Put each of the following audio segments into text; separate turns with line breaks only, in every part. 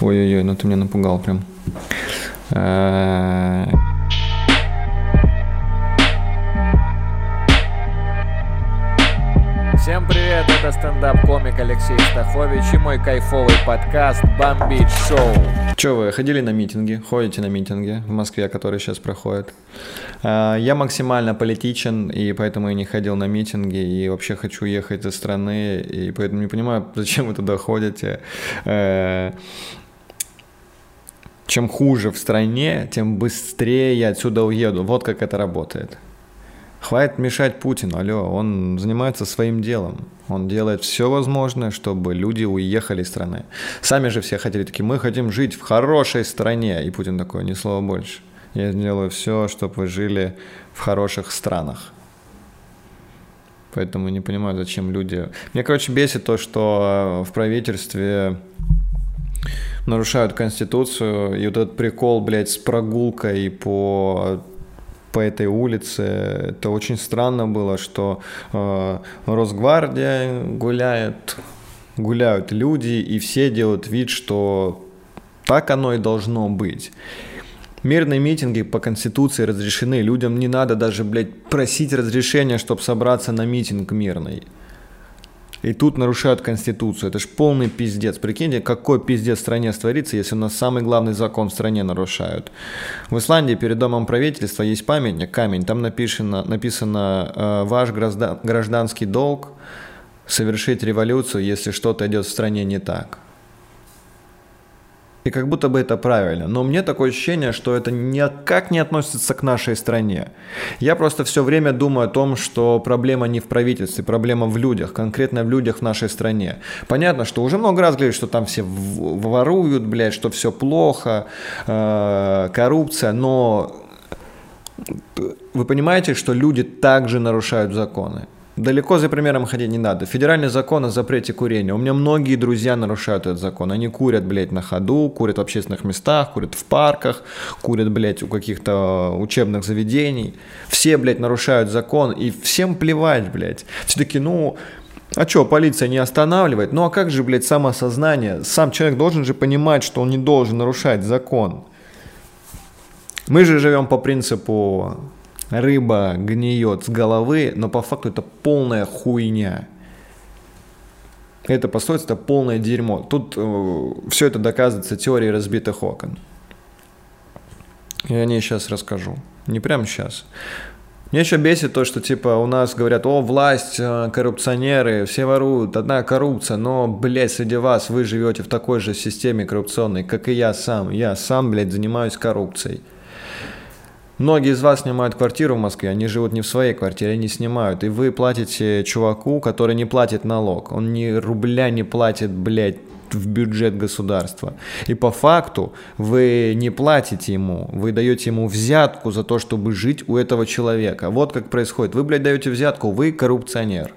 Ой-ой-ой, ну ты меня напугал прям. Э,
Всем привет, это стендап-комик Алексей Стахович и мой кайфовый подкаст «Бомбить шоу».
Че вы, ходили на митинги? Ходите на митинги в Москве, которые сейчас проходят? Э, Я максимально политичен, и поэтому и не ходил на митинги, и вообще хочу уехать из страны, и поэтому не понимаю, зачем вы туда ходите. Чем хуже в стране, тем быстрее я отсюда уеду. Вот как это работает. Хватит мешать Путину, алло, он занимается своим делом. Он делает все возможное, чтобы люди уехали из страны. Сами же все хотели такие, мы хотим жить в хорошей стране. И Путин такой, ни слова больше. Я сделаю все, чтобы вы жили в хороших странах. Поэтому не понимаю, зачем люди... Мне, короче, бесит то, что в правительстве нарушают Конституцию. И вот этот прикол, блядь, с прогулкой по по этой улице. Это очень странно было, что э, Росгвардия гуляет, гуляют люди, и все делают вид, что так оно и должно быть. Мирные митинги по Конституции разрешены. Людям не надо даже, блядь, просить разрешения, чтобы собраться на митинг мирный. И тут нарушают Конституцию. Это ж полный пиздец. Прикиньте, какой пиздец в стране творится, если у нас самый главный закон в стране нарушают. В Исландии перед домом правительства есть памятник, камень. Там написано, написано э, «Ваш граждан, гражданский долг совершить революцию, если что-то идет в стране не так». И как будто бы это правильно. Но мне такое ощущение, что это никак не относится к нашей стране. Я просто все время думаю о том, что проблема не в правительстве, проблема в людях, конкретно в людях в нашей стране. Понятно, что уже много раз говорили, что там все воруют, блядь, что все плохо, э, коррупция, но вы понимаете, что люди также нарушают законы. Далеко за примером ходить не надо. Федеральный закон о запрете курения. У меня многие друзья нарушают этот закон. Они курят, блядь, на ходу, курят в общественных местах, курят в парках, курят, блядь, у каких-то учебных заведений. Все, блядь, нарушают закон, и всем плевать, блядь. Все таки ну, а что, полиция не останавливает? Ну а как же, блядь, самосознание? Сам человек должен же понимать, что он не должен нарушать закон. Мы же живем по принципу рыба гниет с головы, но по факту это полная хуйня. Это это полное дерьмо. Тут э, все это доказывается теорией разбитых окон. Я о ней сейчас расскажу. Не прямо сейчас. Мне еще бесит то, что типа у нас говорят, о, власть, э, коррупционеры, все воруют, одна коррупция, но, блядь, среди вас вы живете в такой же системе коррупционной, как и я сам. Я сам, блядь, занимаюсь коррупцией. Многие из вас снимают квартиру в Москве, они живут не в своей квартире, они снимают. И вы платите чуваку, который не платит налог. Он ни рубля не платит, блядь, в бюджет государства. И по факту вы не платите ему, вы даете ему взятку за то, чтобы жить у этого человека. Вот как происходит. Вы, блядь, даете взятку, вы коррупционер.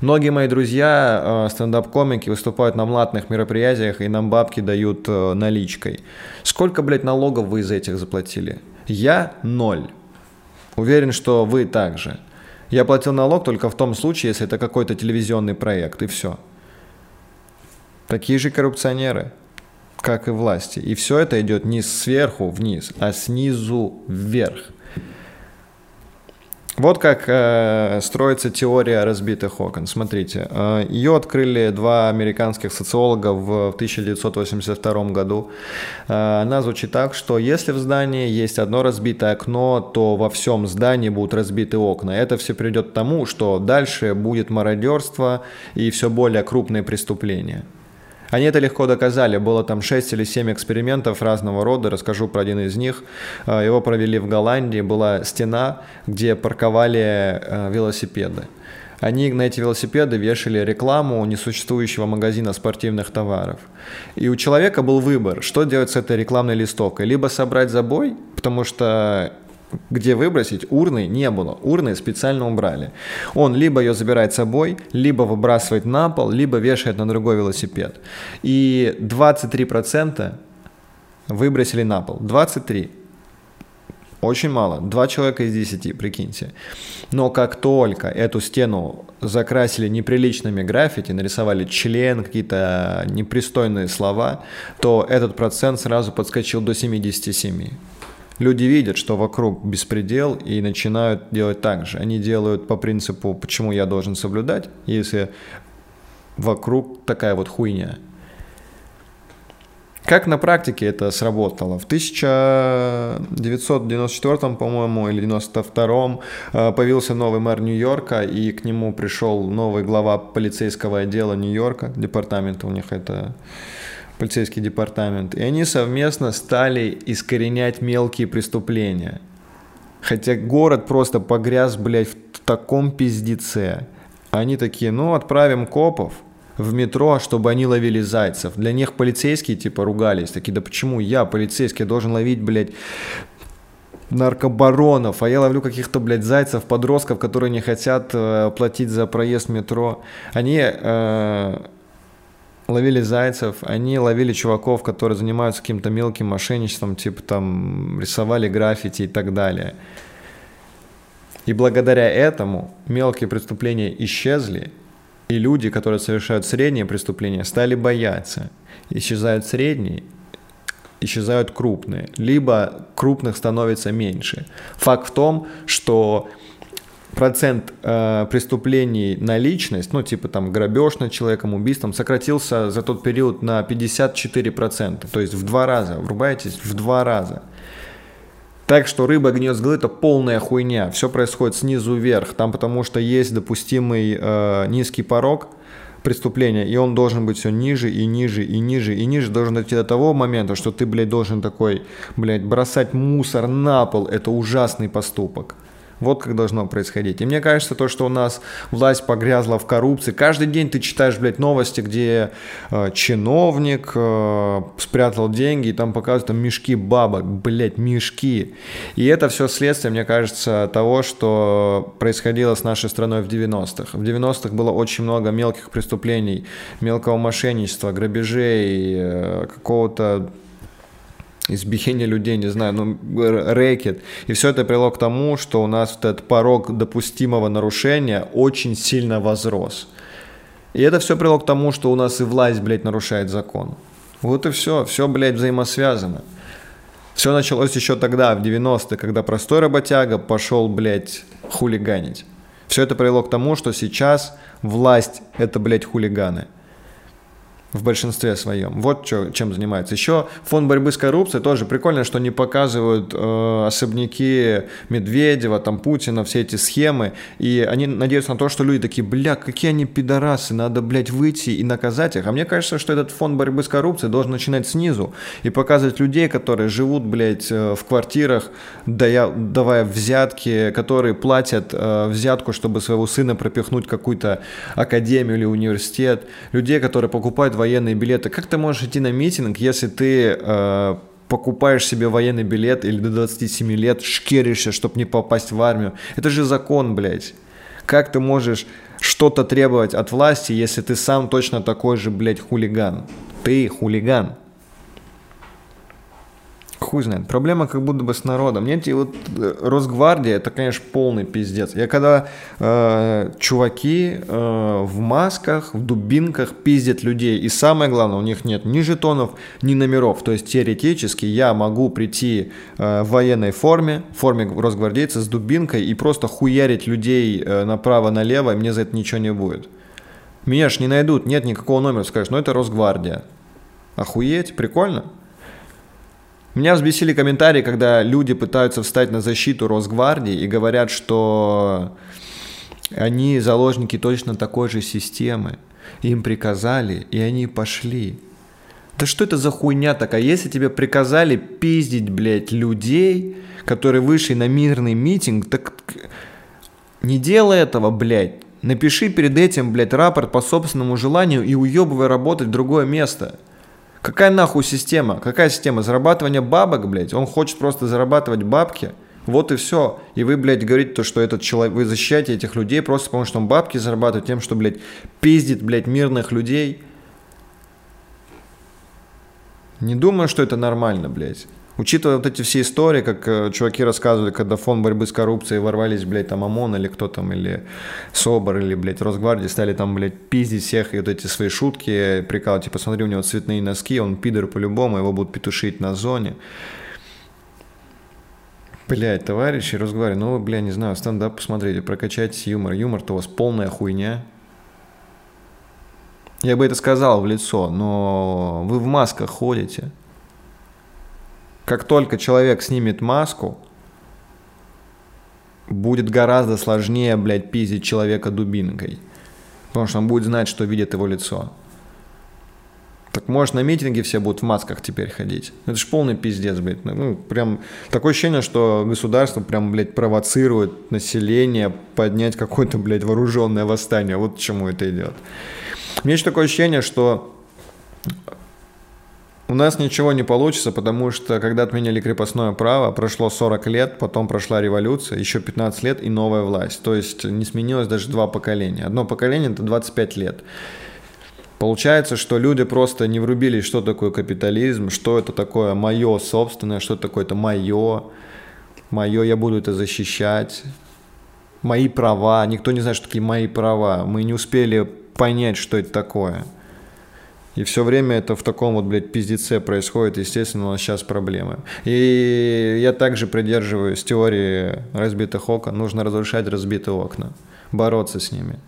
Многие мои друзья, стендап-комики, выступают на млатных мероприятиях и нам бабки дают наличкой. Сколько, блядь, налогов вы из этих заплатили? Я ноль. Уверен, что вы также. Я платил налог только в том случае, если это какой-то телевизионный проект, и все. Такие же коррупционеры, как и власти. И все это идет не сверху вниз, а снизу вверх. Вот как э, строится теория разбитых окон. Смотрите, э, ее открыли два американских социолога в 1982 году. Э, она звучит так, что если в здании есть одно разбитое окно, то во всем здании будут разбиты окна. Это все приведет к тому, что дальше будет мародерство и все более крупные преступления. Они это легко доказали. Было там 6 или 7 экспериментов разного рода. Расскажу про один из них. Его провели в Голландии. Была стена, где парковали велосипеды. Они на эти велосипеды вешали рекламу несуществующего магазина спортивных товаров. И у человека был выбор, что делать с этой рекламной листовкой. Либо собрать забой, потому что где выбросить урны не было. Урны специально убрали. Он либо ее забирает с собой, либо выбрасывает на пол, либо вешает на другой велосипед. И 23% выбросили на пол. 23. Очень мало. Два человека из десяти, прикиньте. Но как только эту стену закрасили неприличными граффити, нарисовали член, какие-то непристойные слова, то этот процент сразу подскочил до 77. Люди видят, что вокруг беспредел и начинают делать так же. Они делают по принципу, почему я должен соблюдать, если вокруг такая вот хуйня. Как на практике это сработало? В 1994, по-моему, или 92 э, появился новый мэр Нью-Йорка, и к нему пришел новый глава полицейского отдела Нью-Йорка, департамента у них это полицейский департамент, и они совместно стали искоренять мелкие преступления. Хотя город просто погряз, блядь, в таком пиздеце. Они такие, ну, отправим копов – в метро, чтобы они ловили зайцев. Для них полицейские типа ругались. Такие, да почему я, полицейский, должен ловить, блядь, наркобаронов, а я ловлю каких-то, блядь, зайцев, подростков, которые не хотят э, платить за проезд метро. Они э, ловили зайцев, они ловили чуваков, которые занимаются каким-то мелким мошенничеством, типа там рисовали граффити и так далее. И благодаря этому мелкие преступления исчезли, и люди, которые совершают средние преступления, стали бояться. Исчезают средние, исчезают крупные, либо крупных становится меньше. Факт в том, что процент э, преступлений на личность, ну типа там грабеж над человеком, убийством, сократился за тот период на 54%, то есть в два раза, врубаетесь, в два раза. Так что рыба гниет с это полная хуйня. Все происходит снизу вверх. Там потому что есть допустимый э, низкий порог преступления, и он должен быть все ниже и ниже и ниже и ниже. Должен дойти до того момента, что ты, блядь, должен такой, блядь, бросать мусор на пол. Это ужасный поступок. Вот как должно происходить. И мне кажется, то, что у нас власть погрязла в коррупции. Каждый день ты читаешь, блядь, новости, где э, чиновник э, спрятал деньги, и там показывают там мешки бабок, блядь, мешки. И это все следствие, мне кажется, того, что происходило с нашей страной в 90-х. В 90-х было очень много мелких преступлений, мелкого мошенничества, грабежей, э, какого-то избиение людей, не знаю, ну, рэкет. И все это привело к тому, что у нас вот этот порог допустимого нарушения очень сильно возрос. И это все привело к тому, что у нас и власть, блядь, нарушает закон. Вот и все, все, блядь, взаимосвязано. Все началось еще тогда, в 90-е, когда простой работяга пошел, блядь, хулиганить. Все это привело к тому, что сейчас власть – это, блядь, хулиганы в большинстве своем. Вот что, чем занимается. Еще фонд борьбы с коррупцией тоже прикольно, что не показывают э, особняки Медведева, там Путина, все эти схемы, и они надеются на то, что люди такие, бля, какие они пидорасы, надо, блядь, выйти и наказать их. А мне кажется, что этот фонд борьбы с коррупцией должен начинать снизу и показывать людей, которые живут, блядь, э, в квартирах, дая, давая взятки, которые платят э, взятку, чтобы своего сына пропихнуть в какую-то академию или университет, людей, которые покупают военные билеты. Как ты можешь идти на митинг, если ты э, покупаешь себе военный билет или до 27 лет шкеришься, чтобы не попасть в армию? Это же закон, блядь. Как ты можешь что-то требовать от власти, если ты сам точно такой же, блядь, хулиган? Ты хулиган хуй знает. Проблема как будто бы с народом. Нет, и вот э, Росгвардия, это, конечно, полный пиздец. Я когда э, чуваки э, в масках, в дубинках пиздят людей, и самое главное, у них нет ни жетонов, ни номеров. То есть теоретически я могу прийти э, в военной форме, в форме росгвардейца с дубинкой и просто хуярить людей э, направо-налево, и мне за это ничего не будет. Меня ж не найдут, нет никакого номера, скажешь, ну это Росгвардия. Охуеть, прикольно? Меня взбесили комментарии, когда люди пытаются встать на защиту Росгвардии и говорят, что они заложники точно такой же системы. Им приказали, и они пошли. Да что это за хуйня такая? Если тебе приказали пиздить, блядь, людей, которые вышли на мирный митинг, так не делай этого, блядь. Напиши перед этим, блядь, рапорт по собственному желанию и уебывай работать в другое место. Какая нахуй система? Какая система? Зарабатывания бабок, блядь? Он хочет просто зарабатывать бабки. Вот и все. И вы, блядь, говорите то, что этот человек, вы защищаете этих людей просто потому, что он бабки зарабатывает тем, что, блядь, пиздит, блядь, мирных людей. Не думаю, что это нормально, блядь. Учитывая вот эти все истории, как э, чуваки рассказывали, когда фонд борьбы с коррупцией ворвались, блядь, там ОМОН или кто там, или СОБР, или, блядь, Росгвардии, стали там, блядь, пиздить всех и вот эти свои шутки, прикал, типа, смотри, у него цветные носки, он пидор по-любому, его будут петушить на зоне. Блядь, товарищи, разговариваю, ну бля, не знаю, стендап посмотрите, прокачайте юмор. Юмор-то у вас полная хуйня. Я бы это сказал в лицо, но вы в масках ходите. Как только человек снимет маску, будет гораздо сложнее, блядь, пиздить человека дубинкой. Потому что он будет знать, что видит его лицо. Так может на митинге все будут в масках теперь ходить? Это ж полный пиздец, блядь. Ну, прям такое ощущение, что государство прям, блядь, провоцирует население поднять какое-то, блядь, вооруженное восстание. Вот к чему это идет. У меня еще такое ощущение, что у нас ничего не получится, потому что когда отменили крепостное право, прошло 40 лет, потом прошла революция, еще 15 лет и новая власть. То есть не сменилось даже два поколения. Одно поколение это 25 лет. Получается, что люди просто не врубились, что такое капитализм, что это такое мое собственное, что такое это мое, мое, я буду это защищать, мои права, никто не знает, что такие мои права, мы не успели понять, что это такое. И все время это в таком вот, блядь, пиздеце происходит, естественно, у нас сейчас проблемы. И я также придерживаюсь теории разбитых окон. Нужно разрушать разбитые окна, бороться с ними.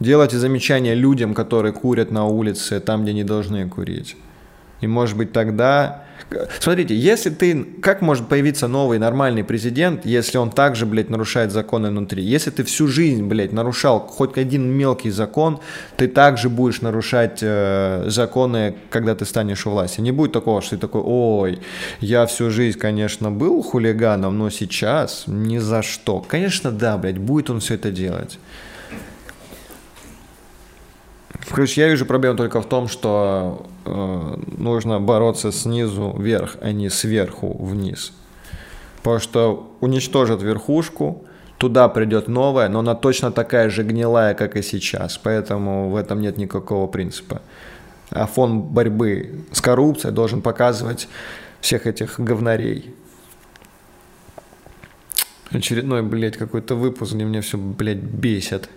Делайте замечания людям, которые курят на улице, там, где не должны курить. И может быть тогда Смотрите, если ты... Как может появиться новый нормальный президент, если он также, блядь, нарушает законы внутри? Если ты всю жизнь, блядь, нарушал хоть один мелкий закон, ты также будешь нарушать э, законы, когда ты станешь у власти. Не будет такого, что ты такой, ой, я всю жизнь, конечно, был хулиганом, но сейчас ни за что. Конечно, да, блядь, будет он все это делать. Короче, я вижу проблему только в том, что э, нужно бороться снизу вверх, а не сверху вниз. Потому что уничтожат верхушку, туда придет новая, но она точно такая же гнилая, как и сейчас. Поэтому в этом нет никакого принципа. А фон борьбы с коррупцией должен показывать всех этих говнарей. Очередной, блядь, какой-то выпуск, где меня все, блядь, бесит.